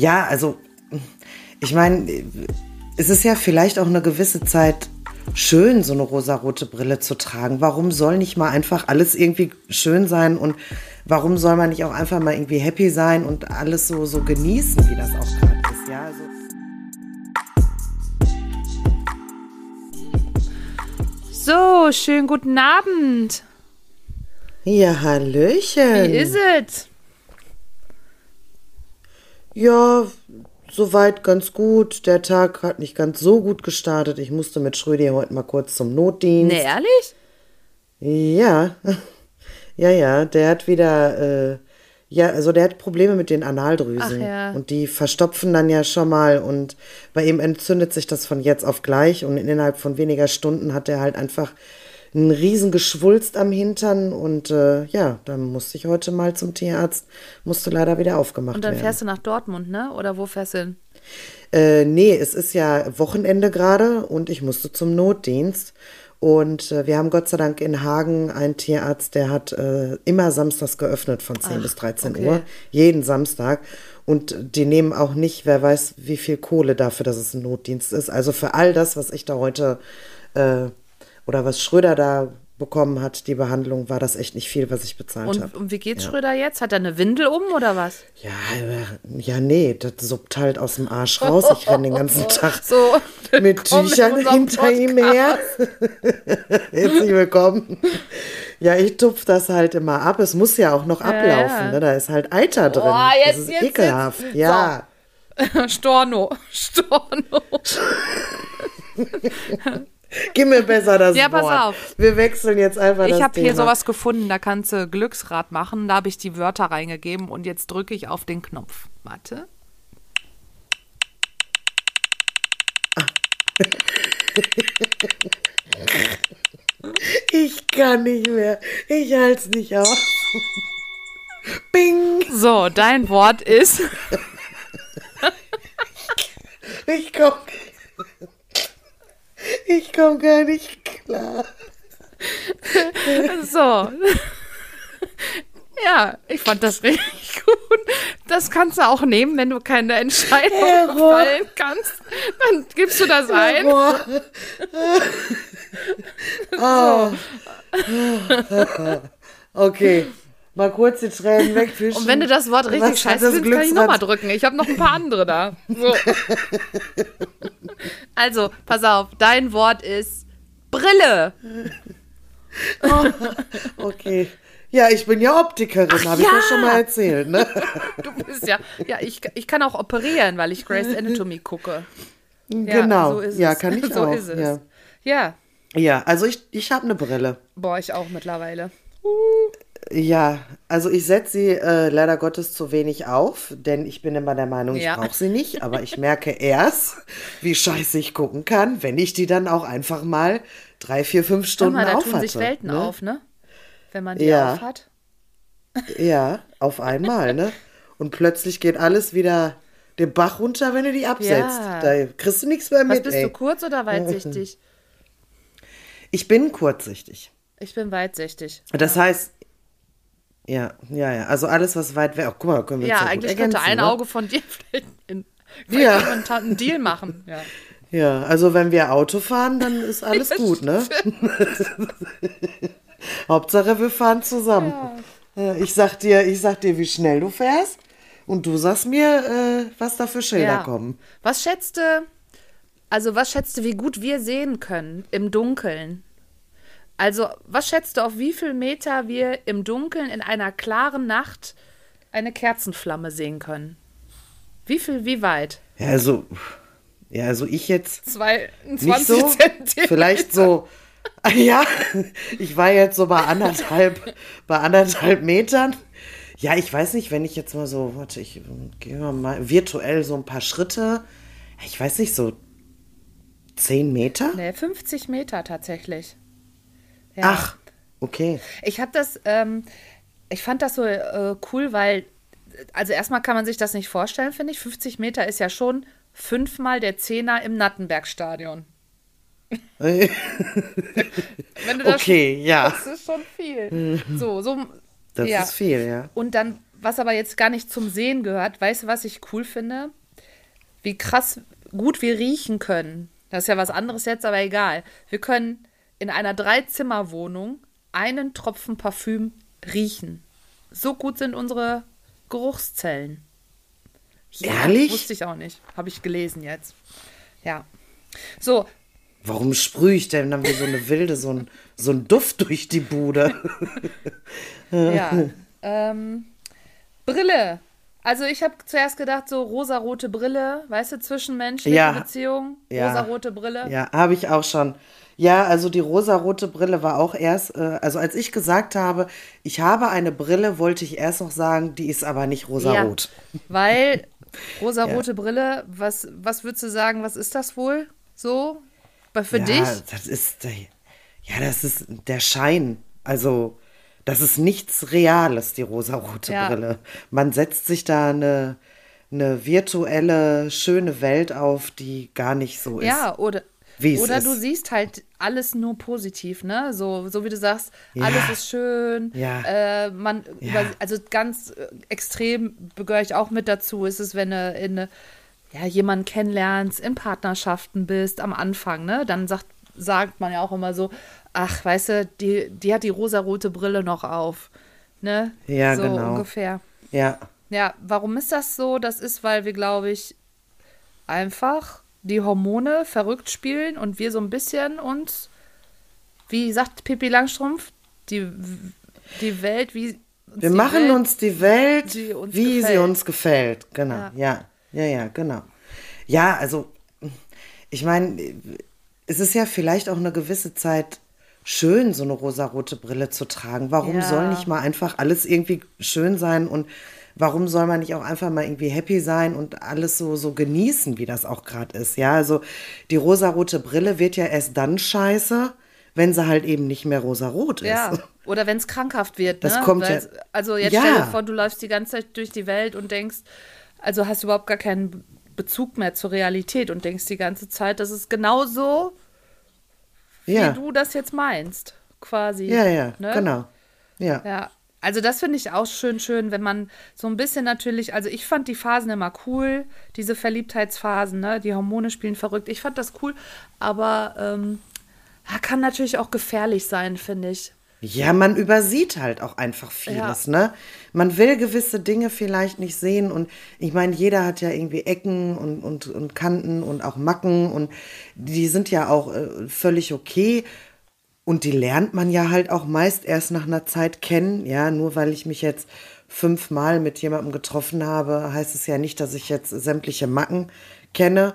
Ja, also ich meine, es ist ja vielleicht auch eine gewisse Zeit schön, so eine rosarote Brille zu tragen. Warum soll nicht mal einfach alles irgendwie schön sein und warum soll man nicht auch einfach mal irgendwie happy sein und alles so, so genießen, wie das auch gerade ist, ja? Also So, schönen guten Abend. ja, Hallöchen. Wie ist es? Ja, soweit ganz gut. Der Tag hat nicht ganz so gut gestartet. Ich musste mit Schrödi heute mal kurz zum Notdienst. Ne, ehrlich? Ja, ja, ja, der hat wieder, äh, ja, also der hat Probleme mit den Analdrüsen. Ach ja. Und die verstopfen dann ja schon mal und bei ihm entzündet sich das von jetzt auf gleich und innerhalb von weniger Stunden hat er halt einfach einen riesen Geschwulst am Hintern und äh, ja, dann musste ich heute mal zum Tierarzt, musste leider wieder aufgemacht Und dann werden. fährst du nach Dortmund, ne? Oder wo fährst du hin? Äh, nee, es ist ja Wochenende gerade und ich musste zum Notdienst. Und äh, wir haben Gott sei Dank in Hagen einen Tierarzt, der hat äh, immer samstags geöffnet von 10 bis 13 okay. Uhr. Jeden Samstag. Und die nehmen auch nicht, wer weiß, wie viel Kohle dafür, dass es ein Notdienst ist. Also für all das, was ich da heute äh, oder was Schröder da bekommen hat, die Behandlung, war das echt nicht viel, was ich bezahlt habe. und wie geht's Schröder jetzt? Hat er eine Windel um oder was? Ja, äh, ja, nee, das suppt halt aus dem Arsch raus. Ich renne den ganzen Tag So, mit Tüchern hinter ihm her. Herzlich willkommen. Ja, ich tupf das halt immer ab. Es muss ja auch noch ablaufen. ja. Ne? Da ist halt Eiter drin. Boah, jetzt- das ist jetzt- ekelhaft. jetzt- Ja. Storno. Storno. Gib mir besser das Ja, pass Wort. auf. Wir wechseln jetzt einfach das Ich habe hier sowas gefunden, da kannst du Glücksrad machen. Da habe ich die Wörter reingegeben und jetzt drücke ich auf den Knopf. Warte. Ich kann nicht mehr. Ich halte es nicht aus. Bing. So, dein Wort ist. Ich komm. Ich komm gar nicht klar. So. Ja, ich fand das richtig gut. Das kannst du auch nehmen, wenn du keine Entscheidung Error. fällen kannst. Dann gibst du das ein. Boah. Oh. Okay. Mal kurz die Tränen wegwischen. Und wenn du das Wort richtig Was scheiße findest, kann ich nochmal drücken. Ich habe noch ein paar andere da. So. Also, pass auf, dein Wort ist Brille. Okay. Ja, ich bin ja Optikerin, habe ich ja. ja schon mal erzählt, ne? Du bist ja. Ja, ich, ich kann auch operieren, weil ich Grey's Anatomy gucke. Ja, genau. so ist ja, es. kann ich so auch. Ist es. Ja. ja, ja, also ich, ich habe eine Brille. boah, ich auch mittlerweile. Ja, also ich setze sie äh, leider Gottes zu wenig auf, denn ich bin immer der Meinung, ich Ja. brauche sie nicht. Aber ich merke erst, wie scheiße ich gucken kann, wenn ich die dann auch einfach mal drei, vier, fünf Stunden mal, da aufhatte. tun sich Welten ne? auf, ne? Wenn man die Ja. aufhat. Ja, auf einmal, ne? Und plötzlich geht alles wieder den Bach runter, wenn du die absetzt. Ja. Da kriegst du nichts mehr Was mit, bist ey. du, kurz oder weitsichtig? Ich bin kurzsichtig. Ich bin weitsichtig. Das heißt, ja, ja, ja. Also alles, was weit weg. Oh, guck mal, können wir Ja, eigentlich ergänzen, könnte ein ne? Auge von dir vielleicht, in, Ja. einen Deal machen. Ja. Ja, also wenn wir Auto fahren, dann ist alles gut, ne? Hauptsache, wir fahren zusammen. Ja. Ich sag dir, ich sag dir, wie schnell du fährst. Und du sagst mir, äh, was da für Schilder Ja. kommen. Was schätzt du, also was schätzt du, wie gut wir sehen können im Dunkeln? Also, was schätzt du, auf wie viel Meter wir im Dunkeln in einer klaren Nacht eine Kerzenflamme sehen können? Wie viel, wie weit? Ja, also, ja, also ich jetzt Zwei, nicht 20 so. Zentimeter. Vielleicht so. Ja, ich war jetzt so bei anderthalb, bei anderthalb Metern. Ja, ich weiß nicht, wenn ich jetzt mal so, warte, ich gehe mal virtuell so ein paar Schritte. Ich weiß nicht, so zehn Meter? Nee, 50 Meter tatsächlich. Ja. Ach, okay. Ich habe das, ähm, ich fand das so äh, cool, weil, also erstmal kann man sich das nicht vorstellen, finde ich. 50 Meter ist ja schon fünfmal der Zehner im Nattenbergstadion. Okay, ja. Das ist schon viel. So, so. Das ja. ist viel, ja. Und dann was aber jetzt gar nicht zum Sehen gehört, weißt du, was ich cool finde? Wie krass gut wir riechen können. Das ist ja was anderes jetzt, aber egal. Wir können in einer Dreizimmerwohnung einen Tropfen Parfüm riechen. So gut sind unsere Geruchszellen. Ja, Ehrlich? Wusste ich auch nicht. Habe ich gelesen jetzt. Ja. So. Warum sprühe ich denn dann wie so eine Wilde, so ein, so ein Duft durch die Bude? ja. Ähm, Brille. Also ich habe zuerst gedacht, so rosarote Brille, weißt du, zwischenmenschliche ja. Beziehung, ja. rosarote Brille. Ja, habe ich auch schon. Ja, also die rosarote Brille war auch erst, äh, also als ich gesagt habe, ich habe eine Brille, wollte ich erst noch sagen, die ist aber nicht rosarot. Ja, weil rosarote ja. Brille, was, was würdest du sagen, was ist das wohl so? Für ja, dich? Das ist, ja, das ist der Schein. Also das ist nichts Reales, die rosarote ja. Brille. Man setzt sich da eine, eine virtuelle, schöne Welt auf, die gar nicht so ist. Ja, oder, oder du siehst halt alles nur positiv, ne? So, so wie du sagst, ja. alles ist schön. Ja. Äh, man, ja. also ganz äh, extrem gehöre ich auch mit dazu, ist es, wenn du in eine, ja, jemanden kennenlernst, in Partnerschaften bist, am Anfang, ne? Dann sagt, sagt man ja auch immer so, ach, weißt du, die, die hat die rosarote Brille noch auf. Ne? Ja, so genau. ungefähr. Ja. Ja, warum ist das so? Das ist, weil wir, glaube ich, einfach die Hormone verrückt spielen und wir so ein bisschen uns, wie sagt Pippi Langstrumpf, die, die Welt, wie. Wir machen Welt, uns die Welt, uns wie gefällt. sie uns gefällt. Genau. Ja. ja, ja, ja, genau. Ja, also, ich meine, es ist ja vielleicht auch eine gewisse Zeit schön, so eine rosarote Brille zu tragen. Warum ja. soll nicht mal einfach alles irgendwie schön sein und warum soll man nicht auch einfach mal irgendwie happy sein und alles so, so genießen, wie das auch gerade ist? Ja, also die rosarote Brille wird ja erst dann scheiße, wenn sie halt eben nicht mehr rosarot ist. Ja, oder wenn es krankhaft wird. Das ne? kommt Weil's, ja. Also jetzt ja. stell dir vor, du läufst die ganze Zeit durch die Welt und denkst, also hast du überhaupt gar keinen Bezug mehr zur Realität und denkst die ganze Zeit, das ist genauso ja. wie du das jetzt meinst, quasi. Ja, ja, ne? genau. Ja. Ja. Also das finde ich auch schön, schön, wenn man so ein bisschen natürlich, also ich fand die Phasen immer cool, diese Verliebtheitsphasen, ne? Die Hormone spielen verrückt. Ich fand das cool, aber ähm, kann natürlich auch gefährlich sein, finde ich. Ja, man übersieht halt auch einfach vieles, ja. ne? Man will gewisse Dinge vielleicht nicht sehen und ich meine, jeder hat ja irgendwie Ecken und, und, und Kanten und auch Macken und die sind ja auch äh, völlig okay und die lernt man ja halt auch meist erst nach einer Zeit kennen, ja, nur weil ich mich jetzt fünfmal mit jemandem getroffen habe, heißt es ja nicht, dass ich jetzt sämtliche Macken kenne.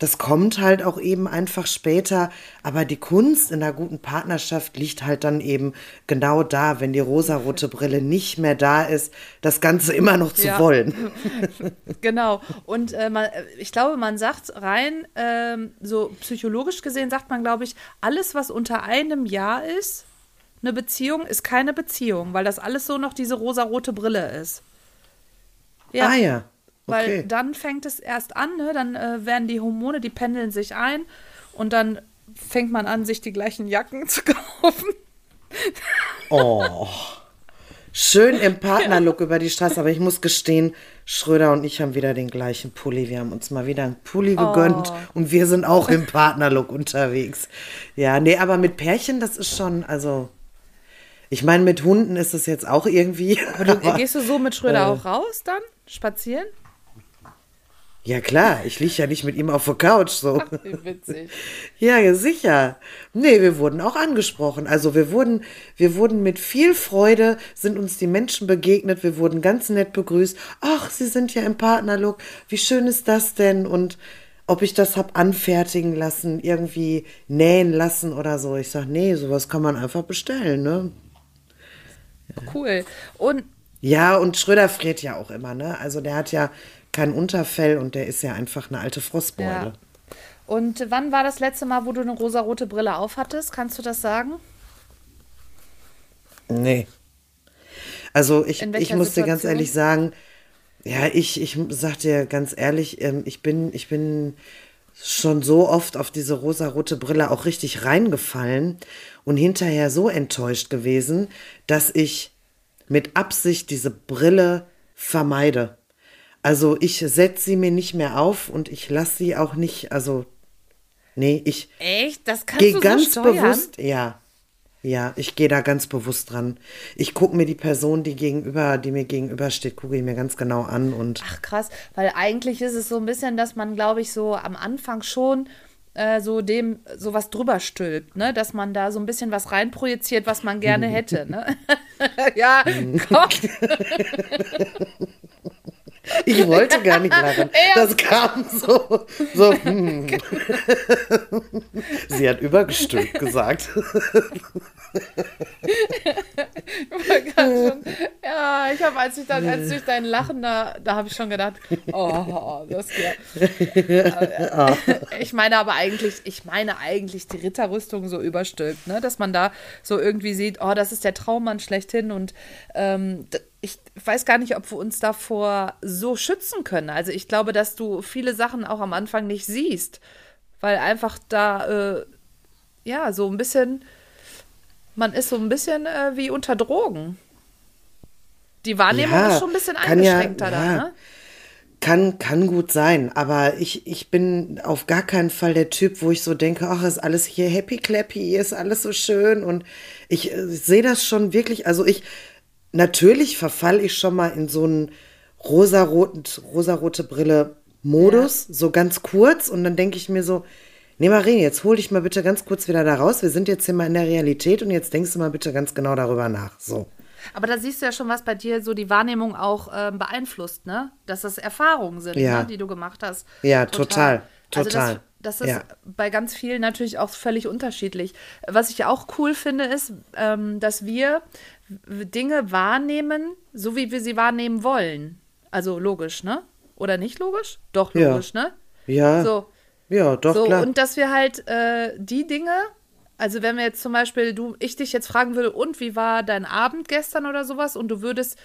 Das kommt halt auch eben einfach später. Aber die Kunst in einer guten Partnerschaft liegt halt dann eben genau da, wenn die rosarote Brille nicht mehr da ist, das Ganze immer noch zu ja. wollen. genau. Und äh, man, ich glaube, man sagt rein, äh, so psychologisch gesehen sagt man, glaube ich, alles, was unter einem Jahr ist, eine Beziehung, ist keine Beziehung, weil das alles so noch diese rosarote Brille ist. Ja. Ah ja. Weil dann fängt es erst an, ne? dann äh, werden die Hormone, die pendeln sich ein und dann fängt man an, sich die gleichen Jacken zu kaufen. Oh. Schön im Partnerlook über die Straße, aber ich muss gestehen, Schröder und ich haben wieder den gleichen Pulli. Wir haben uns mal wieder einen Pulli gegönnt oh. und wir sind auch im Partnerlook unterwegs. Ja, nee, aber mit Pärchen, das ist schon, also. Ich meine, mit Hunden ist es jetzt auch irgendwie. Aber, du, gehst du so mit Schröder äh, auch raus dann? Spazieren? Ja klar, ich liege ja nicht mit ihm auf der Couch so. Ach, wie witzig. Ja, sicher. Nee, wir wurden auch angesprochen. Also wir wurden, wir wurden mit viel Freude, sind uns die Menschen begegnet, wir wurden ganz nett begrüßt. Ach, Sie sind ja im Partnerlook. Wie schön ist das denn? Und ob ich das hab anfertigen lassen, irgendwie nähen lassen oder so. Ich sag, nee, sowas kann man einfach bestellen, ne? Cool. Und ja, und Schröder friert ja auch immer, ne? Also der hat ja kein Unterfell und der ist ja einfach eine alte Frostbeule. Ja. Und wann war das letzte Mal, wo du eine rosarote Brille aufhattest? Kannst du das sagen? Nee. Also ich, ich muss dir ganz ehrlich sagen, ja, ich, ich sag dir ganz ehrlich, ähm, ich bin, ich bin schon so oft auf diese rosarote Brille auch richtig reingefallen und hinterher so enttäuscht gewesen, dass ich mit Absicht diese Brille vermeide. Also ich setze sie mir nicht mehr auf und ich lasse sie auch nicht, also nee, ich Echt? Das kannst gehe du ganz so steuern? bewusst, ja. Ja, ich gehe da ganz bewusst dran. Ich gucke mir die Person, die gegenüber, die mir gegenübersteht, gucke ich mir ganz genau an und Ach krass, weil eigentlich ist es so ein bisschen, dass man, glaube ich, so am Anfang schon äh, so dem sowas drüber stülpt, ne? Dass man da so ein bisschen was reinprojiziert, was man gerne hätte, ne? ja, komm. ich wollte gar nicht lachen. Das kam so, so hm. Sie hat übergestülpt gesagt. ja, ich habe, als ich dann, als durch dein Lachen da, da habe ich schon gedacht, oh, das geht. Ich meine aber eigentlich, ich meine eigentlich die Ritterrüstung so überstülpt, ne? Dass man da so irgendwie sieht, oh, das ist der Traummann schlechthin und ähm, ich weiß gar nicht, ob wir uns davor so schützen können. Also ich glaube, dass du viele Sachen auch am Anfang nicht siehst, weil einfach da, äh, ja, so ein bisschen, man ist so ein bisschen äh, wie unter Drogen. Die Wahrnehmung Ja, ist schon ein bisschen kann ja- eingeschränkter da, ja. ne? Kann, kann gut sein, aber ich, ich bin auf gar keinen Fall der Typ, wo ich so denke, ach, ist alles hier happy clappy, ist alles so schön und ich, äh, sehe das schon wirklich, also ich, natürlich verfall ich schon mal in so einen rosaroten, rosarote Brille Modus, so ganz kurz und dann denke ich mir so, nee Marien, jetzt hol dich mal bitte ganz kurz wieder da raus, wir sind jetzt hier mal in der Realität und jetzt denkst du mal bitte ganz genau darüber nach, so. Aber da siehst du ja schon, was bei dir so die Wahrnehmung auch ähm, beeinflusst, ne? Dass das Erfahrungen sind, Ja. ne? die du gemacht hast. Ja, total, Also total. das, das ist Ja. bei ganz vielen natürlich auch völlig unterschiedlich. Was ich auch cool finde, ist, ähm, dass wir Dinge wahrnehmen, so wie wir sie wahrnehmen wollen. Also logisch, ne? Oder nicht logisch? Doch Ja. logisch, ne? Ja, So, ja, doch, so, klar. und dass wir halt äh, die Dinge, also wenn wir jetzt zum Beispiel, du, ich dich jetzt fragen würde, und wie war dein Abend gestern oder sowas, und du würdest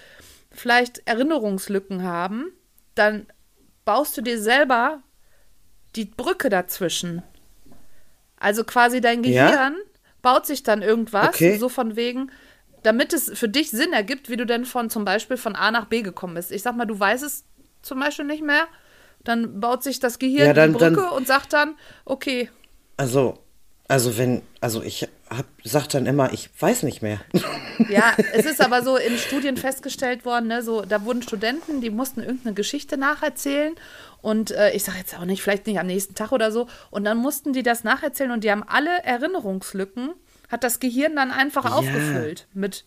vielleicht Erinnerungslücken haben, dann baust du dir selber die Brücke dazwischen. Also quasi dein Ja? Gehirn baut sich dann irgendwas, Okay. so von wegen, damit es für dich Sinn ergibt, wie du denn von zum Beispiel von A nach B gekommen bist. Ich sag mal, du weißt es zum Beispiel nicht mehr, dann baut sich das Gehirn Ja, dann- die Brücke dann- und sagt dann, okay, Also, also wenn, also ich hab, sag dann immer, ich weiß nicht mehr. Ja, es ist aber so in Studien festgestellt worden, ne, so, da wurden Studenten, die mussten irgendeine Geschichte nacherzählen und äh, ich sage jetzt auch nicht, vielleicht nicht am nächsten Tag oder so und dann mussten die das nacherzählen und die haben alle Erinnerungslücken, hat das Gehirn dann einfach aufgefüllt mit,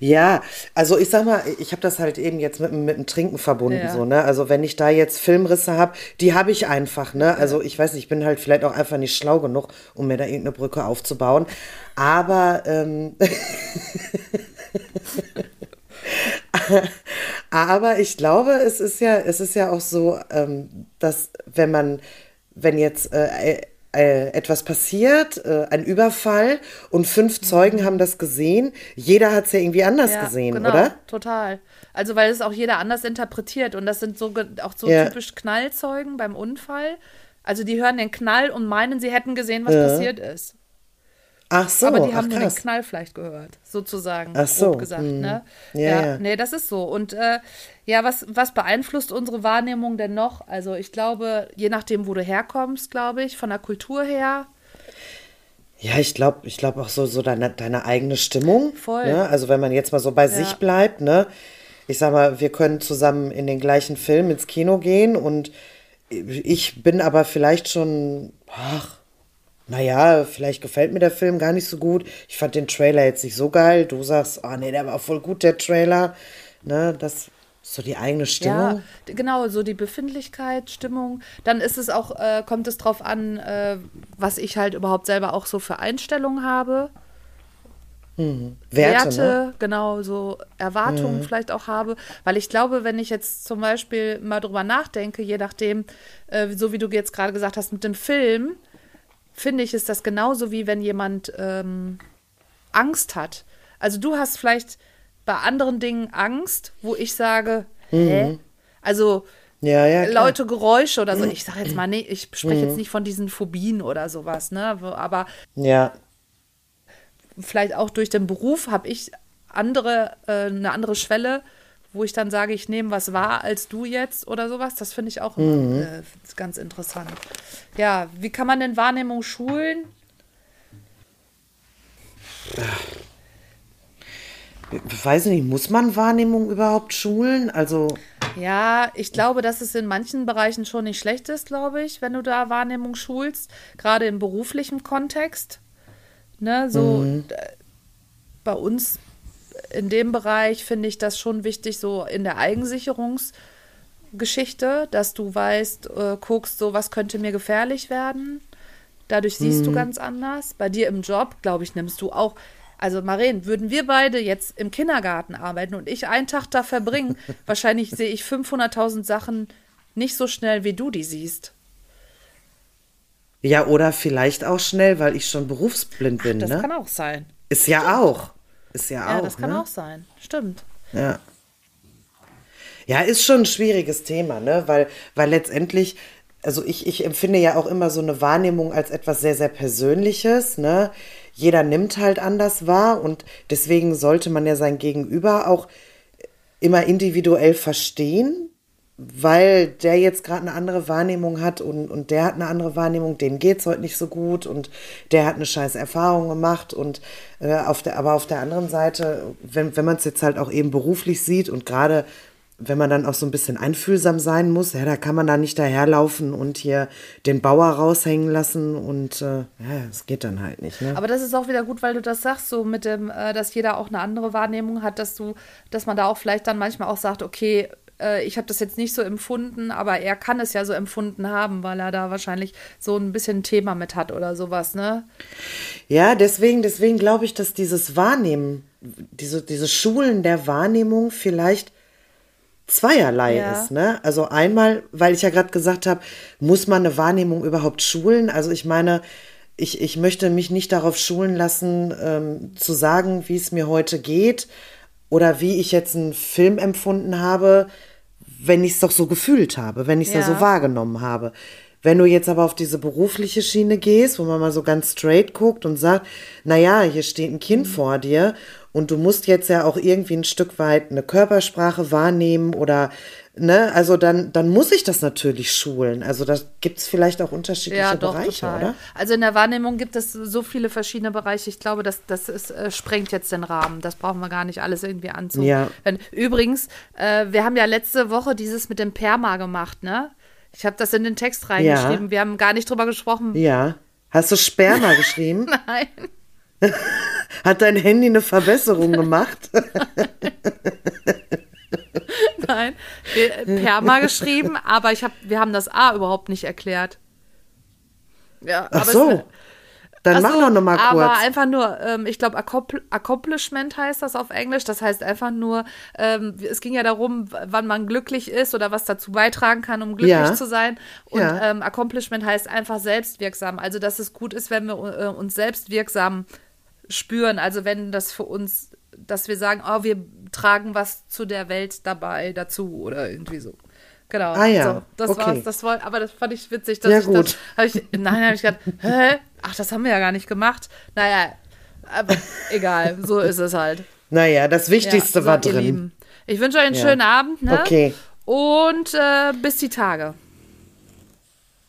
Ja, also ich sag mal, ich habe das halt eben jetzt mit, dem- mit dem Trinken verbunden, Ja. so, ne? Also wenn ich da jetzt Filmrisse habe, die habe ich einfach, ne? Also ich weiß nicht, ich bin halt vielleicht auch einfach nicht schlau genug, um mir da irgendeine Brücke aufzubauen. Aber ähm, Aber ich glaube, es ist ja, es ist ja auch so, ähm, dass wenn man, wenn jetzt äh, etwas passiert, äh, ein Überfall und fünf Zeugen haben das gesehen, jeder hat es ja irgendwie anders ja, gesehen, genau, oder? total. Also weil es auch jeder anders interpretiert und das sind so auch so Ja. typisch Knallzeugen beim Unfall. Also die hören den Knall und meinen, sie hätten gesehen, was Ja. passiert ist. Ach so, Aber die haben nur den. Knall vielleicht gehört, sozusagen, Ach so, gesagt. hm. Ne? Ja, Ja, ja. nee, das ist so. Und äh, ja, was, was beeinflusst unsere Wahrnehmung denn noch? Also ich glaube, je nachdem, wo du herkommst, glaube ich, von der Kultur her, Ja, ich glaube, ich glaube auch so, so deine, deine eigene Stimmung. Voll. Ne? Also wenn man jetzt mal so bei sich bleibt, ne? Ich sag mal, wir können zusammen in den gleichen Film ins Kino gehen und ich bin aber vielleicht schon, ach, naja, vielleicht gefällt mir der Film gar nicht so gut. Ich fand den Trailer jetzt nicht so geil. Du sagst, oh nee, der war voll gut, der Trailer. Ne, das ist so die eigene Stimmung. ja, genau, so die Befindlichkeit, Stimmung. Dann ist es auch, äh, kommt es drauf an, äh, was ich halt überhaupt selber auch so für Einstellungen habe. Werte, ne? genau, so Erwartungen vielleicht auch habe. Weil ich glaube, wenn ich jetzt zum Beispiel mal drüber nachdenke, je nachdem, äh, so wie du jetzt gerade gesagt hast, mit dem Film, finde ich, ist das genauso wie wenn jemand ähm, Angst hat. Also du hast vielleicht bei anderen Dingen Angst, wo ich sage, hä? Also Ja, ja, laute Geräusche oder so. Ich sage jetzt mal, nee, ich spreche jetzt nicht von diesen Phobien oder sowas, ne? Aber Ja, vielleicht auch durch den Beruf habe ich andere, äh, eine andere Schwelle, wo ich dann sage, ich nehme was wahr als du jetzt oder sowas. Das finde ich auch immer, Mhm. äh, ganz interessant. Ja, wie kann man denn Wahrnehmung schulen? Ich weiß nicht, muss man Wahrnehmung überhaupt schulen? Also, Ja, ich glaube, dass es in manchen Bereichen schon nicht schlecht ist, glaube ich, wenn du da Wahrnehmung schulst, gerade im beruflichen Kontext. Ne, so äh, bei uns in dem Bereich finde ich das schon wichtig, so in der Eigensicherungsgeschichte, dass du weißt, äh, guckst, so was könnte mir gefährlich werden. Dadurch siehst du ganz anders. Bei dir im Job, glaube ich, nimmst du auch. Also, Maren, würden wir beide jetzt im Kindergarten arbeiten und ich einen Tag da verbringen, wahrscheinlich sehe ich 500.000 Sachen nicht so schnell, wie du die siehst. ja, oder vielleicht auch schnell, weil ich schon berufsblind bin, Das ne? kann auch sein. Ist ja auch. Ist ja, Ja, auch. das kann ne? auch sein. Stimmt. Ja. Ja, ist schon ein schwieriges Thema, ne? Weil, weil letztendlich, also ich, ich empfinde ja auch immer so eine Wahrnehmung als etwas sehr, sehr Persönliches, ne? Jeder nimmt halt anders wahr und deswegen sollte man ja sein Gegenüber auch immer individuell verstehen, weil der jetzt gerade eine andere Wahrnehmung hat und, und der hat eine andere Wahrnehmung, dem geht's heute nicht so gut und der hat eine scheiß Erfahrung gemacht und äh, auf der, aber auf der anderen Seite, wenn, wenn man es jetzt halt auch eben beruflich sieht und gerade wenn man dann auch so ein bisschen einfühlsam sein muss, ja, da kann man da nicht daherlaufen und hier den Bauer raushängen lassen und äh, ja, es geht dann halt nicht. Ne? Aber das ist auch wieder gut, weil du das sagst, so mit dem, äh, dass jeder auch eine andere Wahrnehmung hat, dass du, dass man da auch vielleicht dann manchmal auch sagt, okay, äh, ich habe das jetzt nicht so empfunden, aber er kann es ja so empfunden haben, weil er da wahrscheinlich so ein bisschen ein Thema mit hat oder sowas, ne? Ja, deswegen, deswegen glaube ich, dass dieses Wahrnehmen, diese, diese Schulen der Wahrnehmung vielleicht zweierlei Ja. ist. Ne? Also einmal, weil ich ja gerade gesagt habe, muss man eine Wahrnehmung überhaupt schulen? Also ich meine, ich, ich möchte mich nicht darauf schulen lassen, ähm, zu sagen, wie es mir heute geht oder wie ich jetzt einen Film empfunden habe, wenn ich es doch so gefühlt habe, wenn ich es ja. So wahrgenommen habe. Wenn du jetzt aber auf diese berufliche Schiene gehst, wo man mal so ganz straight guckt und sagt, na ja, hier steht ein Kind vor dir und du musst jetzt ja auch irgendwie ein Stück weit eine Körpersprache wahrnehmen oder ne, also dann dann muss ich das natürlich schulen. Also da gibt's vielleicht auch unterschiedliche Ja, doch, Bereiche, total. oder? Also in der Wahrnehmung gibt es so viele verschiedene Bereiche. Ich glaube, das, das ist, äh, sprengt jetzt den Rahmen. Das brauchen wir gar nicht alles irgendwie anzu. Ja. Übrigens, äh, wir haben ja letzte Woche dieses mit dem Perma gemacht, ne? Ich habe das in den Text reingeschrieben. Wir haben gar nicht drüber gesprochen. Ja. Hast du Sperma geschrieben? Nein. Hat dein Handy eine Verbesserung gemacht? Nein, wir, Perma geschrieben, aber ich hab, wir haben das A überhaupt nicht erklärt. Ja, Ach es- so. Dann Ach mach doch noch mal Aber kurz. einfach nur, ähm, ich glaube, Accompl Accomplishment heißt das auf Englisch. Das heißt einfach nur, ähm, es ging ja darum, wann man glücklich ist oder was dazu beitragen kann, um glücklich Ja. zu sein. Und Ja. ähm, Accomplishment heißt einfach selbstwirksam. Also, dass es gut ist, wenn wir äh, uns selbstwirksam spüren. Also, wenn das für uns, dass wir sagen, oh, wir tragen was zu der Welt dabei dazu oder irgendwie so. Genau. Ah ja, So, das okay. war's. Das war, aber das fand ich witzig, dass Ja, ich gut. das hab ich, nein, habe ich gedacht, hä? Ach, das haben wir ja gar nicht gemacht. Naja, aber egal, so ist es halt. Naja, das Wichtigste Ja, war so, ihr drin. Lieben. Ich wünsche euch einen Ja. schönen Abend, ne? Okay. Und äh, bis die Tage.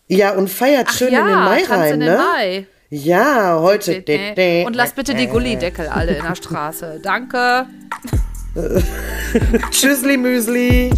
Ja, und feiert Ach schön ja, in den Mai rein, in den ne? Mai. Ja, heute. Und lasst bitte die Gullideckel alle in der Straße. Danke. Tschüssli Müsli.